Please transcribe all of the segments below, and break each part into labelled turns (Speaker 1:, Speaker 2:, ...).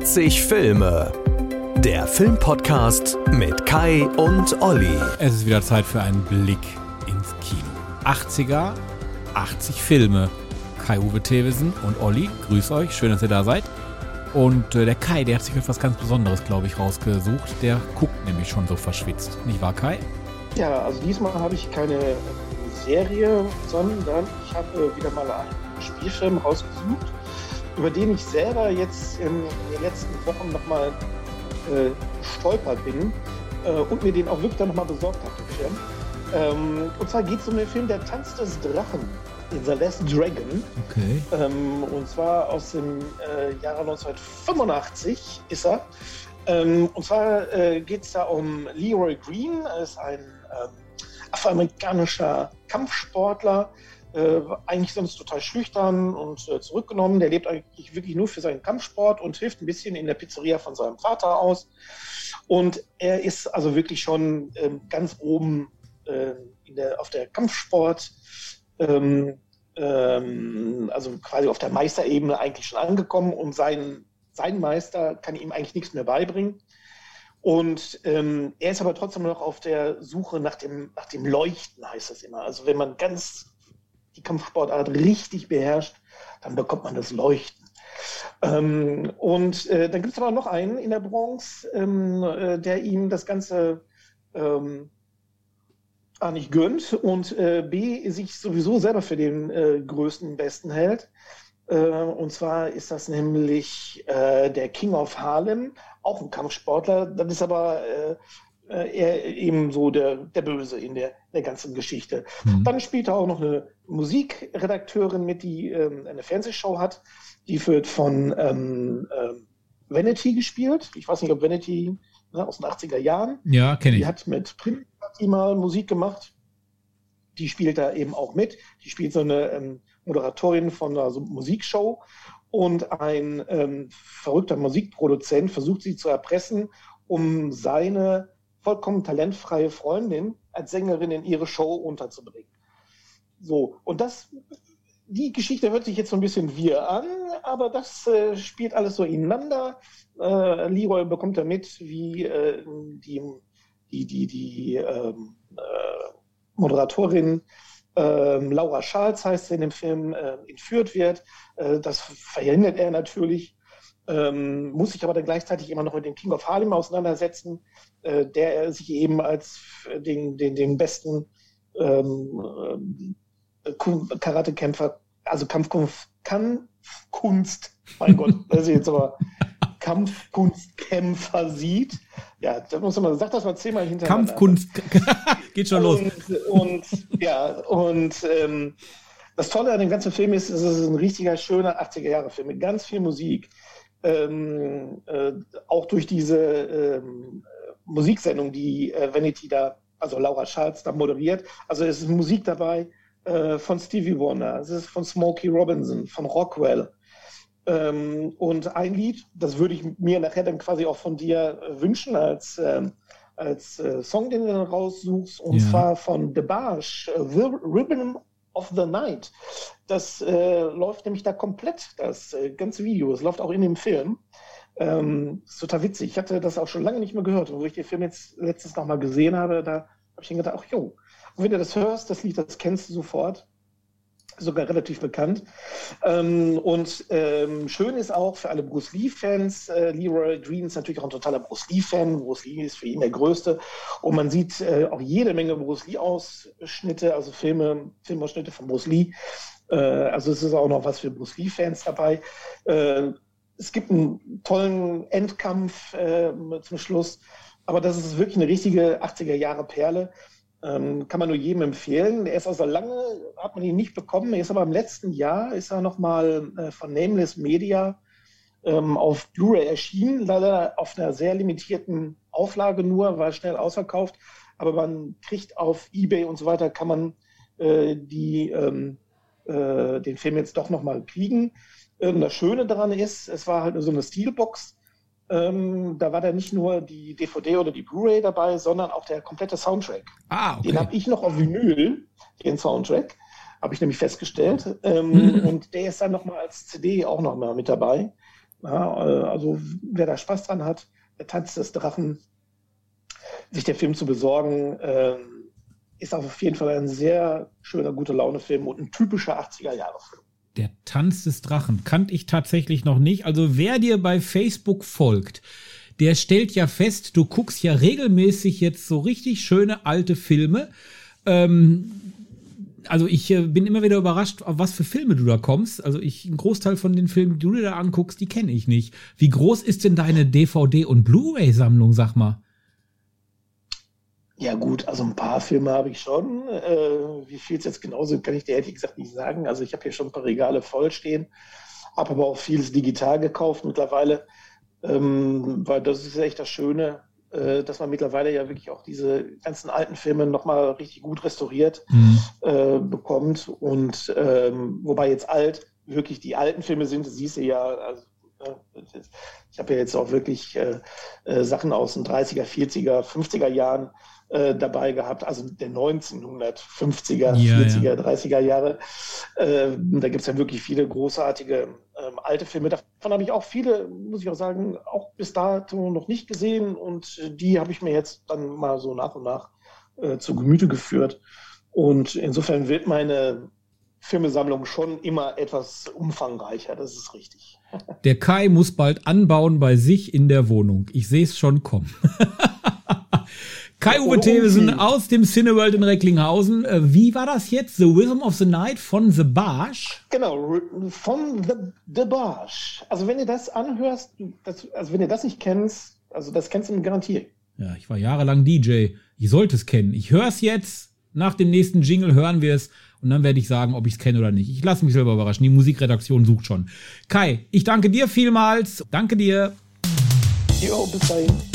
Speaker 1: 80 Filme. Der Filmpodcast mit Kai und Olli.
Speaker 2: Es ist wieder Zeit für einen Blick ins Kino. 80er, 80 Filme. Kai-Uwe Thewissen und Olli, grüß euch, schön, dass ihr da seid. Und äh, der Kai, der hat sich etwas ganz Besonderes, glaube ich, rausgesucht. Der guckt nämlich schon so verschwitzt. Nicht wahr, Kai?
Speaker 3: Ja, also diesmal habe ich keine Serie, sondern ich habe wieder mal einen Spielfilm rausgesucht, über den ich selber jetzt in den letzten Wochen nochmal äh, stolpert bin äh, und mir den auch wirklich dann nochmal besorgt habe. Ähm, und zwar geht es um den Film Der Tanz des Drachen. The Last Dragon.
Speaker 2: Okay.
Speaker 3: Ähm, und zwar aus dem äh, Jahre 1985 ist er. Ähm, und zwar äh, geht es da um Leroy Green, er ist ein ähm, afroamerikanischer Kampfsportler, äh, eigentlich sonst total schüchtern und äh, zurückgenommen. Der lebt eigentlich wirklich nur für seinen Kampfsport und hilft ein bisschen in der Pizzeria von seinem Vater aus. Und er ist also wirklich schon ähm, ganz oben äh, der, auf der Kampfsport, ähm, ähm, also quasi auf der Meisterebene eigentlich schon angekommen und sein, sein Meister kann ihm eigentlich nichts mehr beibringen. Und ähm, er ist aber trotzdem noch auf der Suche nach dem, nach dem Leuchten, heißt das immer. Also wenn man ganz die Kampfsportart richtig beherrscht, dann bekommt man das Leuchten. Ähm, und äh, dann gibt es aber noch einen in der Bronx, ähm, äh, der ihm das Ganze ähm, A nicht gönnt und äh, B sich sowieso selber für den äh, größten Besten hält. Äh, und zwar ist das nämlich äh, der King of Harlem, auch ein Kampfsportler. Das ist aber äh, eben so der, der Böse in der, der ganzen Geschichte. Mhm. Dann spielt er auch noch eine Musikredakteurin mit, die ähm, eine Fernsehshow hat. Die wird von ähm, ähm, Vanity gespielt. Ich weiß nicht, ob Vanity ne, aus den 80er Jahren.
Speaker 2: Ja, kenne ich.
Speaker 3: Die hat mit Prince mal Musik gemacht. Die spielt da eben auch mit. Die spielt so eine ähm, Moderatorin von einer so Musikshow. Und ein ähm, verrückter Musikproduzent versucht sie zu erpressen, um seine vollkommen talentfreie Freundin als Sängerin in ihre Show unterzubringen. So, und das, die Geschichte hört sich jetzt so ein bisschen wir an, aber das äh, spielt alles so ineinander. Äh, Leroy bekommt da mit, wie äh, die, die, die, die ähm, äh, Moderatorin ähm, Laura Charles heißt sie in dem Film, äh, entführt wird. Äh, das verhindert er natürlich ähm, muss sich aber dann gleichzeitig immer noch mit dem King of Harlem auseinandersetzen, äh, der sich eben als den, den, den besten ähm, äh, Karatekämpfer, also Kampfkunst, Kampfkunst, mein Gott, das ist jetzt aber Kampfkunstkämpfer sieht. Ja, da muss man, sag das mal zehnmal hintereinander.
Speaker 2: Kampfkunst, geht schon los.
Speaker 3: Und, ja, und ähm, das Tolle an dem ganzen Film ist, es ist ein richtiger, schöner 80er-Jahre-Film mit ganz viel Musik ähm, äh, auch durch diese ähm, Musiksendung, die äh, Vanity da, also Laura Schatz da moderiert. Also es ist Musik dabei äh, von Stevie Wonder, es ist von Smokey Robinson, von Rockwell. Ähm, und ein Lied, das würde ich mir nachher dann quasi auch von dir äh, wünschen als, ähm, als äh, Song, den du dann raussuchst, und ja. zwar von The Barge, The Ribbon of the Night. Das äh, läuft nämlich da komplett, das äh, ganze Video. Es läuft auch in dem Film. Ähm, ist total witzig. Ich hatte das auch schon lange nicht mehr gehört. Und wo ich den Film jetzt letztens nochmal gesehen habe, da habe ich dann gedacht, ach jo. Und wenn du das hörst, das Lied, das kennst du sofort sogar relativ bekannt. Ähm, und ähm, schön ist auch für alle Bruce Lee-Fans, äh, Leroy Green ist natürlich auch ein totaler Bruce Lee-Fan. Bruce Lee ist für ihn der Größte. Und man sieht äh, auch jede Menge Bruce Lee-Ausschnitte, also Filme, Filmausschnitte von Bruce Lee. Äh, also es ist auch noch was für Bruce Lee-Fans dabei. Äh, es gibt einen tollen Endkampf äh, zum Schluss. Aber das ist wirklich eine richtige 80er-Jahre-Perle. Ähm, kann man nur jedem empfehlen. Er ist also lange, hat man ihn nicht bekommen. Er ist aber im letzten Jahr, ist er nochmal äh, von Nameless Media ähm, auf Blu-ray erschienen. Leider auf einer sehr limitierten Auflage nur, war schnell ausverkauft. Aber man kriegt auf Ebay und so weiter, kann man äh, die, ähm, äh, den Film jetzt doch nochmal kriegen. Ähm, das Schöne daran ist, es war halt so eine Steelbox ähm, da war da nicht nur die DVD oder die Blu-ray dabei, sondern auch der komplette Soundtrack. Ah, okay. Den habe ich noch auf Vinyl, den Soundtrack, habe ich nämlich festgestellt. Ähm, mhm. Und der ist dann nochmal als CD auch nochmal mit dabei.
Speaker 4: Ja, äh, also wer da Spaß dran hat, der Tanz des Drachen, sich der Film zu besorgen, äh, ist auf jeden Fall ein sehr schöner, guter Laune-Film und ein typischer 80er-Jahre-Film.
Speaker 2: Der Tanz des Drachen kannte ich tatsächlich noch nicht. Also wer dir bei Facebook folgt, der stellt ja fest, du guckst ja regelmäßig jetzt so richtig schöne alte Filme. Ähm, also ich äh, bin immer wieder überrascht, auf was für Filme du da kommst. Also ich, ein Großteil von den Filmen, die du dir da anguckst, die kenne ich nicht. Wie groß ist denn deine DVD- und Blu-ray-Sammlung, sag mal?
Speaker 4: Ja gut, also ein paar Filme habe ich schon. Äh, wie viel es jetzt genauso, kann ich dir ehrlich gesagt nicht sagen. Also ich habe hier schon ein paar Regale voll stehen, habe aber auch vieles digital gekauft mittlerweile, ähm, weil das ist echt das Schöne, äh, dass man mittlerweile ja wirklich auch diese ganzen alten Filme nochmal richtig gut restauriert mhm. äh, bekommt. Und ähm, wobei jetzt alt wirklich die alten Filme sind, siehst du ja, also, ich habe ja jetzt auch wirklich äh, äh, Sachen aus den 30er, 40er, 50er Jahren äh, dabei gehabt, also der 1950er, ja, 40er, ja. 30er Jahre. Äh, da gibt es ja wirklich viele großartige ähm, alte Filme. Davon habe ich auch viele, muss ich auch sagen, auch bis dato noch nicht gesehen und die habe ich mir jetzt dann mal so nach und nach äh, zu Gemüte geführt. Und insofern wird meine Filmesammlung schon immer etwas umfangreicher, das ist richtig.
Speaker 2: Der Kai muss bald anbauen bei sich in der Wohnung. Ich sehe es schon kommen. Kai-Uwe Thewesen aus dem Cineworld in Recklinghausen. Äh, wie war das jetzt? The Rhythm of the Night von The Barsch?
Speaker 4: Genau, von The, the Barsch. Also wenn ihr das anhörst, das, also wenn ihr das nicht kennst, also das kennst du garantiert.
Speaker 2: Ja, ich war jahrelang DJ. Ich sollte es kennen. Ich höre es jetzt. Nach dem nächsten Jingle hören wir es. Und dann werde ich sagen, ob ich es kenne oder nicht. Ich lasse mich selber überraschen. Die Musikredaktion sucht schon. Kai, ich danke dir vielmals. Danke dir.
Speaker 4: Jo, bis dahin.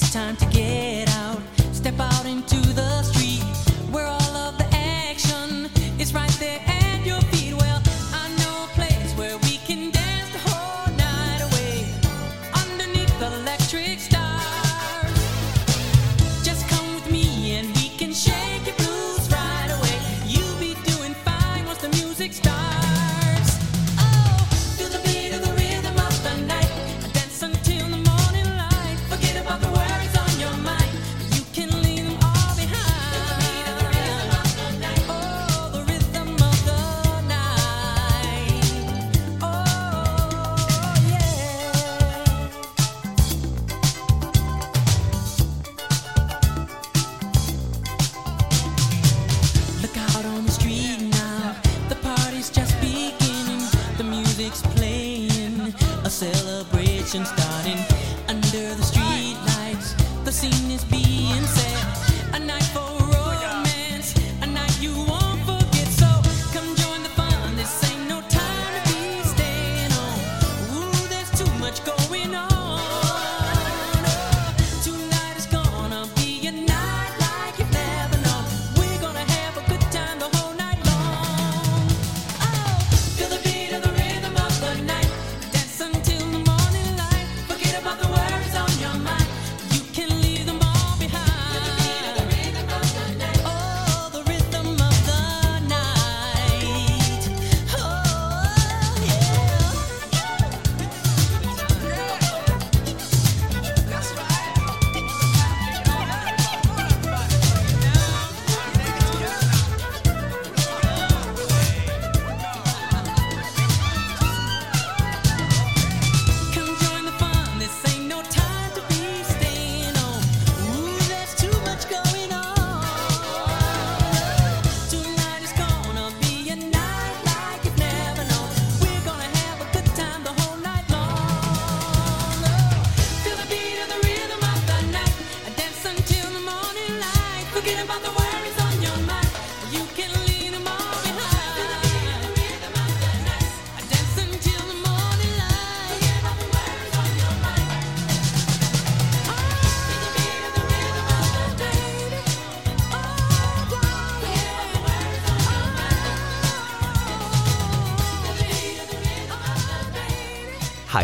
Speaker 1: It's time to get out, step out into the